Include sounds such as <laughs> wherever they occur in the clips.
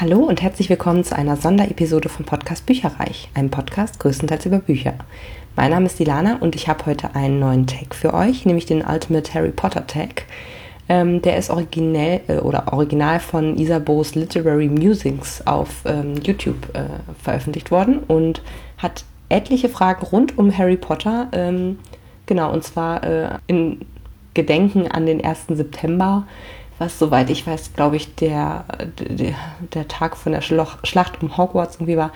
Hallo und herzlich willkommen zu einer Sonderepisode vom Podcast Bücherreich, einem Podcast größtenteils über Bücher. Mein Name ist Dilana und ich habe heute einen neuen Tag für euch, nämlich den Ultimate Harry Potter Tag. Ähm, der ist originell äh, oder original von Isabeau's Literary Musings auf ähm, YouTube äh, veröffentlicht worden und hat etliche Fragen rund um Harry Potter. Ähm, genau, und zwar äh, in Gedenken an den 1. September was soweit ich weiß, glaube ich, der, der, der, Tag von der Schlacht um Hogwarts irgendwie war.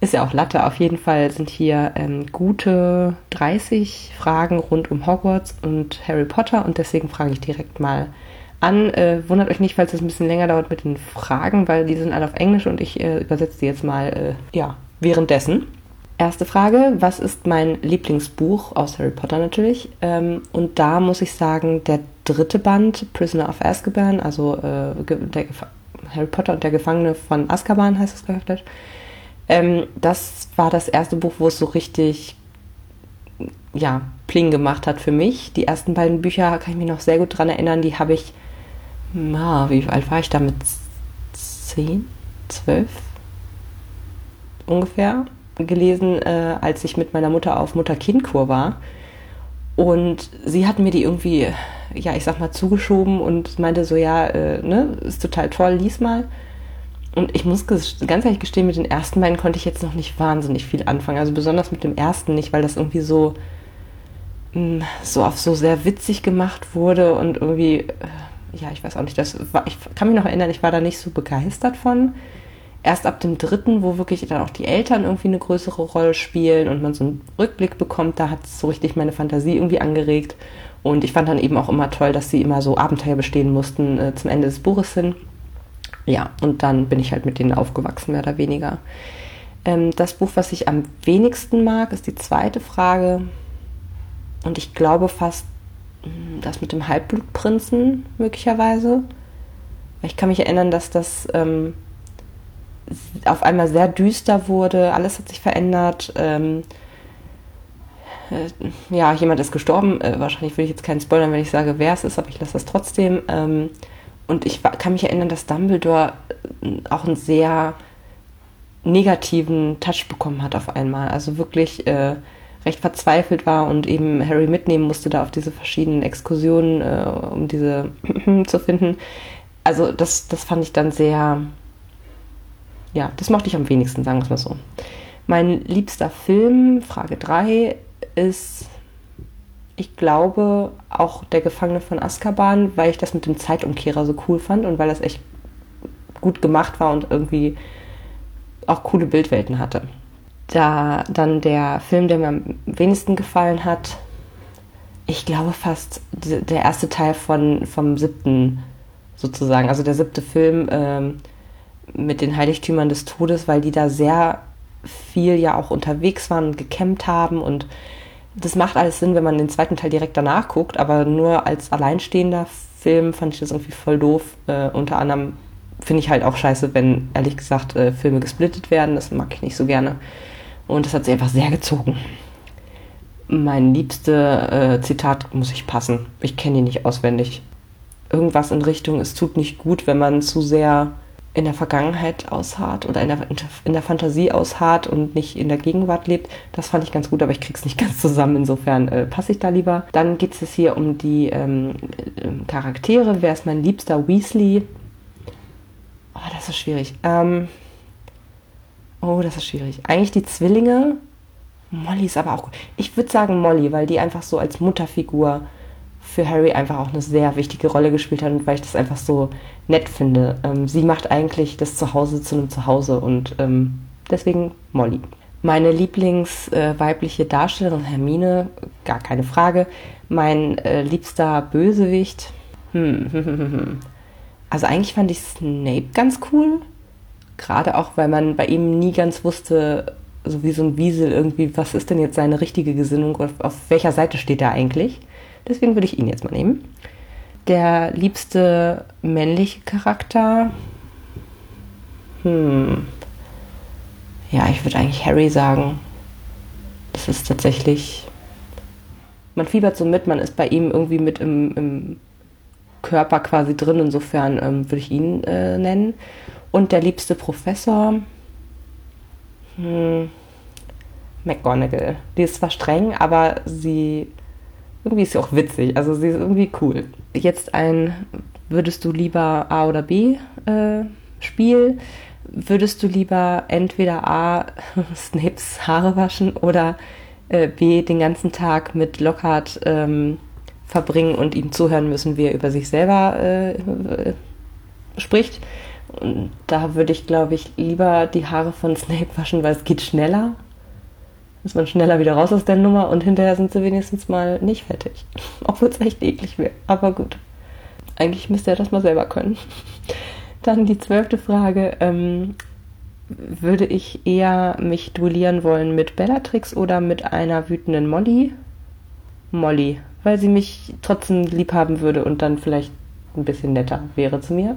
Ist ja auch Latte. Auf jeden Fall sind hier ähm, gute 30 Fragen rund um Hogwarts und Harry Potter und deswegen frage ich direkt mal an. Äh, wundert euch nicht, falls es ein bisschen länger dauert mit den Fragen, weil die sind alle auf Englisch und ich äh, übersetze die jetzt mal äh, ja, währenddessen. Erste Frage, was ist mein Lieblingsbuch aus Harry Potter natürlich? Ähm, und da muss ich sagen, der dritte Band, Prisoner of Azkaban, also äh, der Harry Potter und der Gefangene von Azkaban heißt es gehört. Ähm, das war das erste Buch, wo es so richtig, ja, Pling gemacht hat für mich. Die ersten beiden Bücher kann ich mich noch sehr gut dran erinnern. Die habe ich, na, wie alt war ich da mit zehn, zwölf ungefähr gelesen, äh, als ich mit meiner Mutter auf Mutter-Kind-Kur war. Und sie hat mir die irgendwie, ja, ich sag mal, zugeschoben und meinte so, ja, äh, ne, ist total toll, lies mal. Und ich muss ganz ehrlich gestehen, mit den ersten beiden konnte ich jetzt noch nicht wahnsinnig viel anfangen. Also besonders mit dem ersten nicht, weil das irgendwie so, mh, hm, so auf so sehr witzig gemacht wurde und irgendwie, äh, ja, ich weiß auch nicht, das war, ich kann mich noch erinnern, ich war da nicht so begeistert von erst ab dem dritten, wo wirklich dann auch die Eltern irgendwie eine größere Rolle spielen und man so einen Rückblick bekommt, da hat es so richtig meine Fantasie irgendwie angeregt. Und ich fand dann eben auch immer toll, dass sie immer so Abenteuer bestehen mussten äh, zum Ende des Buches hin. Ja, und dann bin ich halt mit denen aufgewachsen, mehr oder weniger. Ähm, das Buch, was ich am wenigsten mag, ist die zweite Frage. Und ich glaube fast hm, das mit dem Halbblutprinzen möglicherweise. Ich kann mich erinnern, dass das ähm, auf einmal sehr düster wurde, alles hat sich verändert. Ähm, äh, ja, jemand ist gestorben. Äh, wahrscheinlich will ich jetzt keinen spoilern, wenn ich sage, wer es ist, aber ich lasse das trotzdem. Ähm, und ich kann mich erinnern, dass Dumbledore äh, auch einen sehr negativen Touch bekommen hat auf einmal. Also wirklich äh, recht verzweifelt war und eben Harry mitnehmen musste da auf diese verschiedenen Exkursionen, äh, um diese <clears throat> zu finden. Also das, das fand ich dann sehr, ja, das mochte ich am wenigsten, sagen wir es mal so. Mein liebster Film, Frage 3, ist, ich glaube, auch Der Gefangene von Azkaban, weil ich das mit dem Zeitumkehrer so cool fand und weil das echt gut gemacht war und irgendwie auch coole Bildwelten hatte. Da dann der Film, der mir am wenigsten gefallen hat, ich glaube fast der erste Teil von, vom siebten sozusagen, also der siebte Film, ähm, mit den Heiligtümern des Todes, weil die da sehr viel ja auch unterwegs waren und gekämmt haben und das macht alles Sinn, wenn man den zweiten Teil direkt danach guckt, aber nur als alleinstehender Film fand ich das irgendwie voll doof. Äh, unter anderem finde ich halt auch scheiße, wenn ehrlich gesagt äh, Filme gesplittet werden, das mag ich nicht so gerne. Und das hat sich einfach sehr gezogen. Mein liebste äh, Zitat muss ich passen. Ich kenne ihn nicht auswendig. Irgendwas in Richtung, es tut nicht gut, wenn man zu sehr in der Vergangenheit ausharrt oder in der, in der Fantasie ausharrt und nicht in der Gegenwart lebt. Das fand ich ganz gut, aber ich krieg's nicht <laughs> ganz zusammen. Insofern äh, passe ich da lieber. Dann geht es hier um die ähm, äh, Charaktere. Wer ist mein liebster Weasley? Oh, das ist schwierig. Ähm, oh, das ist schwierig. Eigentlich die Zwillinge. Molly ist aber auch gut. Ich würde sagen Molly, weil die einfach so als Mutterfigur für Harry einfach auch eine sehr wichtige Rolle gespielt hat und weil ich das einfach so nett finde. Ähm, sie macht eigentlich das Zuhause zu einem Zuhause und ähm, deswegen Molly. Meine Lieblingsweibliche äh, Darstellerin Hermine, gar keine Frage. Mein äh, liebster Bösewicht, hm, hm, hm, hm, also eigentlich fand ich Snape ganz cool. Gerade auch, weil man bei ihm nie ganz wusste, so wie so ein Wiesel irgendwie, was ist denn jetzt seine richtige Gesinnung, auf, auf welcher Seite steht er eigentlich. Deswegen würde ich ihn jetzt mal nehmen. Der liebste männliche Charakter. Hm. Ja, ich würde eigentlich Harry sagen. Das ist tatsächlich. Man fiebert so mit, man ist bei ihm irgendwie mit im, im Körper quasi drin. Insofern ähm, würde ich ihn äh, nennen. Und der liebste Professor, hm, McGonagall. Die ist zwar streng, aber sie irgendwie ist sie auch witzig. Also sie ist irgendwie cool. Jetzt ein, würdest du lieber A oder B äh, Spiel? Würdest du lieber entweder A <laughs> Snapes Haare waschen oder äh, B den ganzen Tag mit Lockhart ähm, verbringen und ihm zuhören müssen, wie er über sich selber äh, äh spricht? Und da würde ich, glaube ich, lieber die Haare von Snape waschen, weil es geht schneller ist man schneller wieder raus aus der Nummer und hinterher sind sie wenigstens mal nicht fertig. <laughs> Obwohl es echt eklig wäre. Aber gut. Eigentlich müsste er das mal selber können. <laughs> Dann die zwölfte Frage. Ähm, würde ich eher mich duellieren wollen mit Bellatrix oder mit einer wütenden Molly? Molly, weil sie mich trotzdem lieb haben würde und dann vielleicht ein bisschen netter wäre zu mir.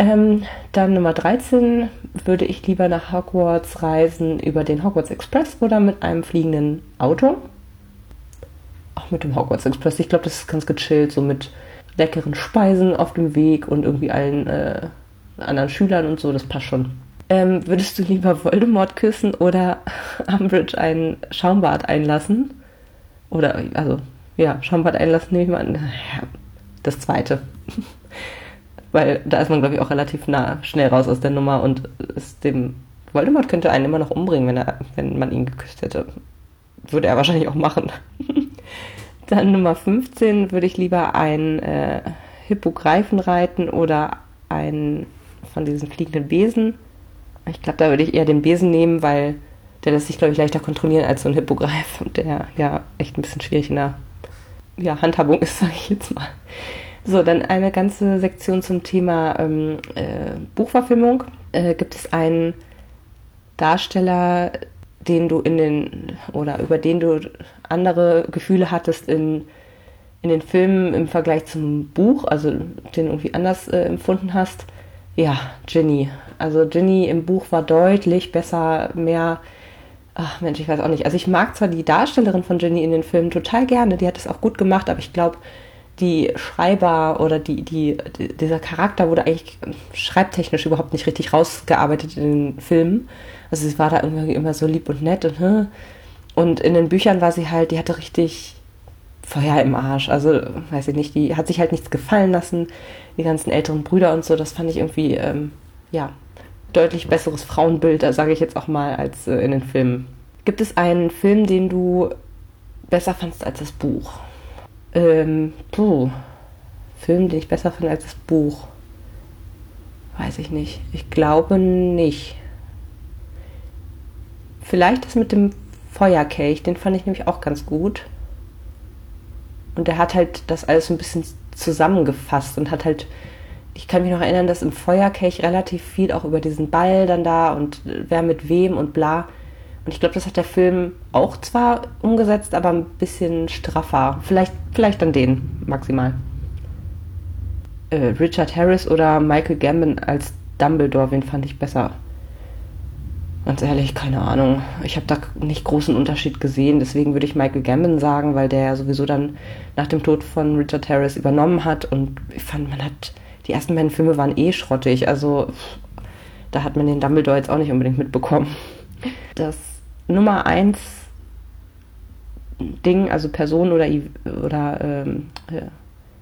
Ähm, dann Nummer 13, würde ich lieber nach Hogwarts reisen über den Hogwarts Express oder mit einem fliegenden Auto? Auch mit dem Hogwarts Express. Ich glaube, das ist ganz gechillt, so mit leckeren Speisen auf dem Weg und irgendwie allen äh, anderen Schülern und so. Das passt schon. Ähm, würdest du lieber Voldemort küssen oder <laughs> Umbridge ein Schaumbad einlassen? Oder, also, ja, Schaumbad einlassen nehme ich mal an. Das zweite. <laughs> Weil da ist man, glaube ich, auch relativ nah, schnell raus aus der Nummer und ist dem Voldemort könnte einen immer noch umbringen, wenn, er, wenn man ihn geküsst hätte. Würde er wahrscheinlich auch machen. <laughs> Dann Nummer 15 würde ich lieber einen äh, Hippogreifen reiten oder einen von diesen fliegenden Besen. Ich glaube, da würde ich eher den Besen nehmen, weil der lässt sich, glaube ich, leichter kontrollieren als so ein Hippogreif, der ja echt ein bisschen schwierig in der ja, Handhabung ist, sage ich jetzt mal. So, dann eine ganze Sektion zum Thema ähm, äh, Buchverfilmung. Äh, gibt es einen Darsteller, den du in den oder über den du andere Gefühle hattest in, in den Filmen im Vergleich zum Buch, also den irgendwie anders äh, empfunden hast? Ja, Ginny. Also Ginny im Buch war deutlich besser, mehr. Ach Mensch, ich weiß auch nicht. Also ich mag zwar die Darstellerin von Ginny in den Filmen total gerne, die hat es auch gut gemacht, aber ich glaube, die Schreiber oder die, die, dieser Charakter wurde eigentlich schreibtechnisch überhaupt nicht richtig rausgearbeitet in den Filmen. Also sie war da irgendwie immer so lieb und nett und und in den Büchern war sie halt, die hatte richtig Feuer im Arsch. Also, weiß ich nicht, die hat sich halt nichts gefallen lassen, die ganzen älteren Brüder und so, das fand ich irgendwie, ähm, ja, deutlich besseres Frauenbild, da sage ich jetzt auch mal, als äh, in den Filmen. Gibt es einen Film, den du besser fandst als das Buch? Ähm, puh. Film, den ich besser finde als das Buch. Weiß ich nicht. Ich glaube nicht. Vielleicht das mit dem Feuerkelch, den fand ich nämlich auch ganz gut. Und der hat halt das alles so ein bisschen zusammengefasst und hat halt, ich kann mich noch erinnern, dass im Feuerkelch relativ viel auch über diesen Ball dann da und wer mit wem und bla und ich glaube, das hat der Film auch zwar umgesetzt, aber ein bisschen straffer. Vielleicht, vielleicht dann den maximal. Äh, Richard Harris oder Michael Gambon als Dumbledore, wen fand ich besser? Ganz ehrlich, keine Ahnung. Ich habe da nicht großen Unterschied gesehen, deswegen würde ich Michael Gambon sagen, weil der ja sowieso dann nach dem Tod von Richard Harris übernommen hat und ich fand, man hat, die ersten beiden Filme waren eh schrottig, also da hat man den Dumbledore jetzt auch nicht unbedingt mitbekommen. Das Nummer eins Ding, also Person oder, oder ähm, äh,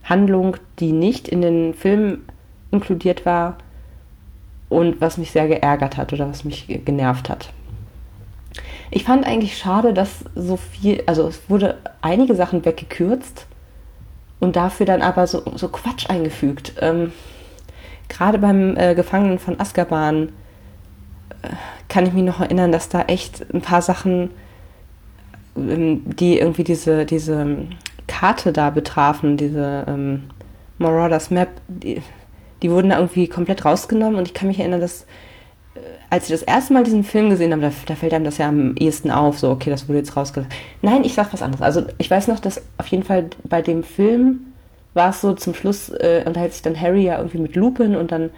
Handlung, die nicht in den Film inkludiert war und was mich sehr geärgert hat oder was mich genervt hat. Ich fand eigentlich schade, dass so viel, also es wurde einige Sachen weggekürzt und dafür dann aber so, so Quatsch eingefügt. Ähm, Gerade beim äh, Gefangenen von Azkaban kann ich mich noch erinnern, dass da echt ein paar Sachen, ähm, die irgendwie diese, diese Karte da betrafen, diese ähm, Marauders Map, die, die wurden da irgendwie komplett rausgenommen und ich kann mich erinnern, dass äh, als ich das erste Mal diesen Film gesehen habe, da, da, fällt einem das ja am ehesten auf, so, okay, das wurde jetzt rausgenommen. Nein, ich sag was anderes. Also ich weiß noch, dass auf jeden Fall bei dem Film war es so, zum Schluss äh, unterhält sich dann Harry ja irgendwie mit Lupin und dann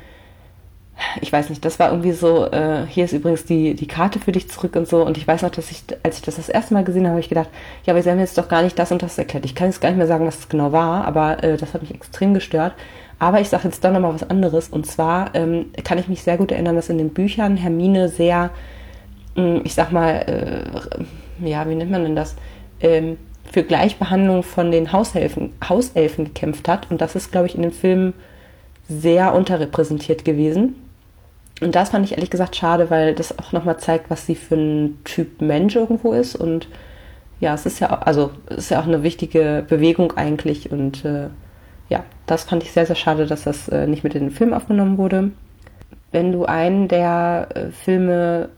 ich weiß nicht, das war irgendwie so, äh, hier ist übrigens die, die Karte für dich zurück und so. Und ich weiß noch, dass ich, als ich das das erste Mal gesehen habe, habe ich gedacht, ja, aber sie haben jetzt doch gar nicht das und das erklärt. Ich kann jetzt gar nicht mehr sagen, was es genau war, aber äh, das hat mich extrem gestört. Aber ich sage jetzt doch nochmal was anderes. Und zwar ähm, kann ich mich sehr gut erinnern, dass in den Büchern Hermine sehr, ähm, ich sag mal, äh, ja, wie nennt man denn das? Ähm, für Gleichbehandlung von den Hauselfen, Hauselfen gekämpft hat. Und das ist, glaube ich, in den Filmen sehr unterrepräsentiert gewesen. Und das fand ich ehrlich gesagt schade, weil das auch nochmal zeigt, was sie für ein Typ Mensch irgendwo ist. Und ja, es ist ja auch, also es ist ja auch eine wichtige Bewegung eigentlich. Und äh, ja, das fand ich sehr, sehr schade, dass das äh, nicht mit in den Film aufgenommen wurde. Wenn du einen der äh, Filme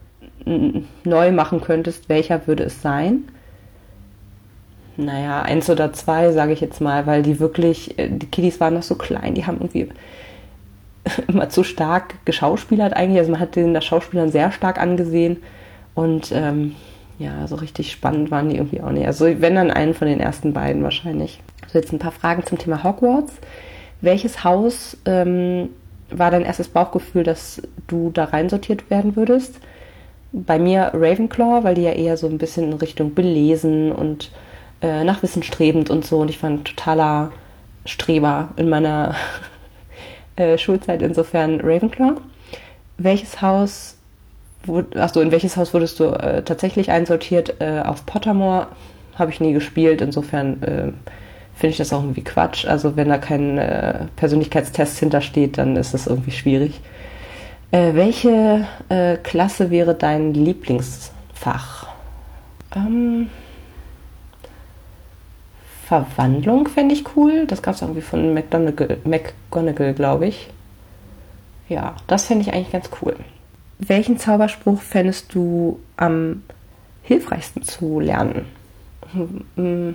neu machen könntest, welcher würde es sein? Naja, eins oder zwei, sage ich jetzt mal, weil die wirklich, äh, die Kiddies waren noch so klein, die haben irgendwie <laughs> immer zu stark geschauspielert eigentlich. Also man hat den das Schauspielern sehr stark angesehen und ähm, ja, so richtig spannend waren die irgendwie auch nicht. Also wenn dann einen von den ersten beiden wahrscheinlich. So jetzt ein paar Fragen zum Thema Hogwarts. Welches Haus ähm, war dein erstes Bauchgefühl, dass du da reinsortiert werden würdest? Bei mir Ravenclaw, weil die ja eher so ein bisschen in Richtung belesen und äh, nach Wissen strebend und so. Und ich war ein totaler Streber in meiner äh, Schulzeit, insofern Ravenclaw. Welches Haus, achso, in welches Haus wurdest du äh, tatsächlich einsortiert? Äh, auf Pottermore habe ich nie gespielt, insofern äh, finde ich das auch irgendwie Quatsch. Also wenn da kein äh, Persönlichkeitstest hintersteht, dann ist das irgendwie schwierig. Äh, welche äh, Klasse wäre dein Lieblingsfach? Ähm, Verwandlung fände ich cool. Das gab es irgendwie von McGonagall, McGonagall glaube ich. Ja, das fände ich eigentlich ganz cool. Welchen Zauberspruch fändest du am hilfreichsten zu lernen? Hm,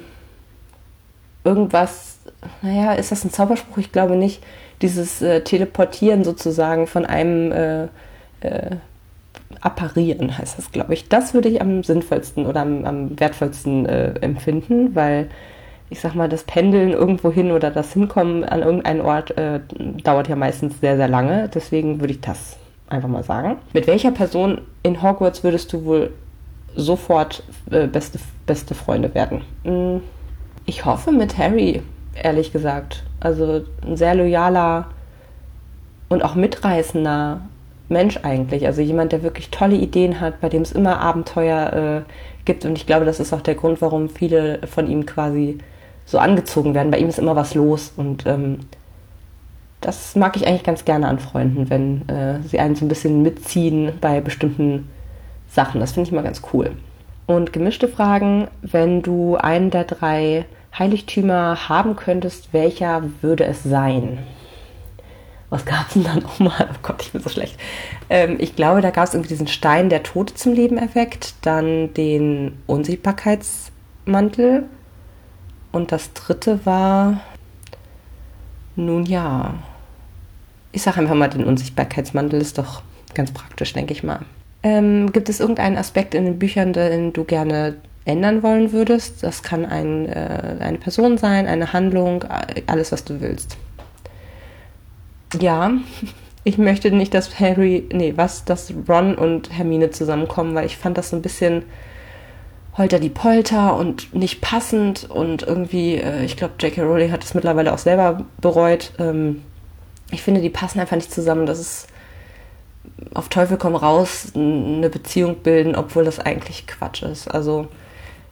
irgendwas, naja, ist das ein Zauberspruch? Ich glaube nicht. Dieses äh, Teleportieren sozusagen von einem äh, äh, Apparieren heißt das, glaube ich. Das würde ich am sinnvollsten oder am, am wertvollsten äh, empfinden, weil ich sag mal, das Pendeln irgendwo hin oder das Hinkommen an irgendeinen Ort äh, dauert ja meistens sehr, sehr lange. Deswegen würde ich das einfach mal sagen. Mit welcher Person in Hogwarts würdest du wohl sofort äh, beste, beste Freunde werden? Hm, ich hoffe mit Harry, ehrlich gesagt. Also ein sehr loyaler und auch mitreißender Mensch eigentlich. Also jemand, der wirklich tolle Ideen hat, bei dem es immer Abenteuer äh, gibt. Und ich glaube, das ist auch der Grund, warum viele von ihm quasi so angezogen werden. Bei ihm ist immer was los und ähm, das mag ich eigentlich ganz gerne an Freunden, wenn äh, sie einen so ein bisschen mitziehen bei bestimmten Sachen. Das finde ich immer ganz cool. Und gemischte Fragen, wenn du einen der drei Heiligtümer haben könntest, welcher würde es sein? Was gab es denn da nochmal? Oh Gott, ich bin so schlecht. Ähm, ich glaube, da gab es irgendwie diesen Stein, der Tote zum Leben erweckt, dann den Unsichtbarkeitsmantel und das dritte war, nun ja, ich sage einfach mal, den Unsichtbarkeitsmantel ist doch ganz praktisch, denke ich mal. Ähm, gibt es irgendeinen Aspekt in den Büchern, den du gerne ändern wollen würdest? Das kann ein, äh, eine Person sein, eine Handlung, alles, was du willst. Ja, <laughs> ich möchte nicht, dass Harry, nee, was, dass Ron und Hermine zusammenkommen, weil ich fand das so ein bisschen Holter die Polter und nicht passend und irgendwie, äh, ich glaube, J.K. Rowling hat es mittlerweile auch selber bereut. Ähm, ich finde, die passen einfach nicht zusammen. Das ist auf Teufel komm raus eine Beziehung bilden, obwohl das eigentlich Quatsch ist. Also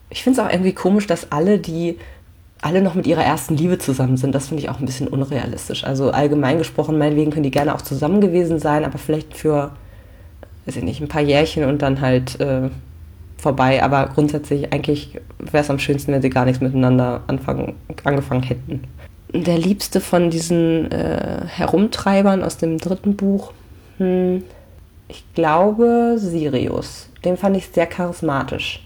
ich finde es auch irgendwie komisch, dass alle, die alle noch mit ihrer ersten Liebe zusammen sind, das finde ich auch ein bisschen unrealistisch. Also allgemein gesprochen, meinetwegen können die gerne auch zusammen gewesen sein, aber vielleicht für, weiß ich nicht, ein paar Jährchen und dann halt äh, vorbei, aber grundsätzlich eigentlich wäre es am schönsten, wenn sie gar nichts miteinander anfangen, angefangen hätten. Der liebste von diesen äh, Herumtreibern aus dem dritten Buch, hm, ich glaube Sirius. Den fand ich sehr charismatisch.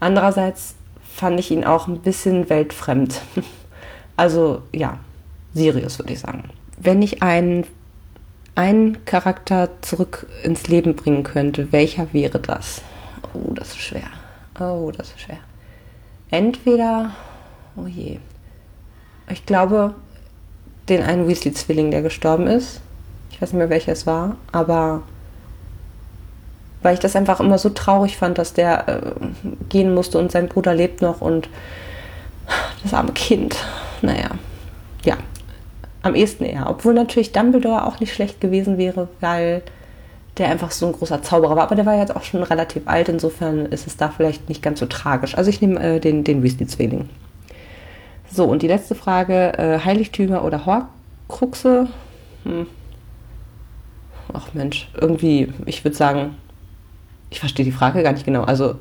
Andererseits fand ich ihn auch ein bisschen weltfremd. <laughs> Also ja, Sirius würde ich sagen. Wenn ich einen, einen Charakter zurück ins Leben bringen könnte, welcher wäre das? Oh, das ist schwer. Oh, das ist schwer. Entweder, oh je. Ich glaube, den einen Weasley-Zwilling, der gestorben ist. Ich weiß nicht mehr, welcher es war, aber weil ich das einfach immer so traurig fand, dass der äh, gehen musste und sein Bruder lebt noch und das arme Kind. Naja, ja. am ehesten eher. Obwohl natürlich Dumbledore auch nicht schlecht gewesen wäre, weil der einfach so ein großer Zauberer war. Aber der war jetzt auch schon relativ alt, insofern ist es da vielleicht nicht ganz so tragisch. Also ich nehme äh, den, den Weasley-Zwilling. So, und die letzte Frage, äh, Heiligtümer oder Horcruxe? Hm. Ach Mensch, irgendwie, ich würde sagen, ich verstehe die Frage gar nicht genau. Also,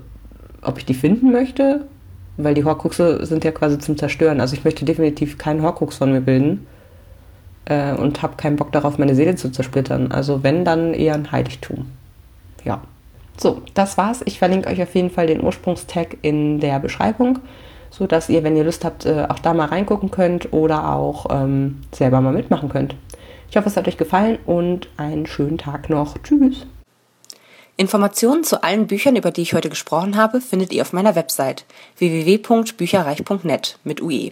ob ich die finden möchte, weil die Horcruxe sind ja quasi zum Zerstören. Also ich möchte definitiv keinen Horcrux von mir bilden äh, und habe keinen Bock darauf, meine Seele zu zersplittern. Also wenn, dann eher ein Heiligtum. Ja. So, das war's. Ich verlinke euch auf jeden Fall den Ursprungstag in der Beschreibung, so dass ihr, wenn ihr Lust habt, äh, auch da mal reingucken könnt oder auch ähm, selber mal mitmachen könnt. Ich hoffe, es hat euch gefallen und einen schönen Tag noch. Tschüss. Informationen zu allen Büchern, über die ich heute gesprochen habe, findet ihr auf meiner Website www.bücherreich.net mit UE.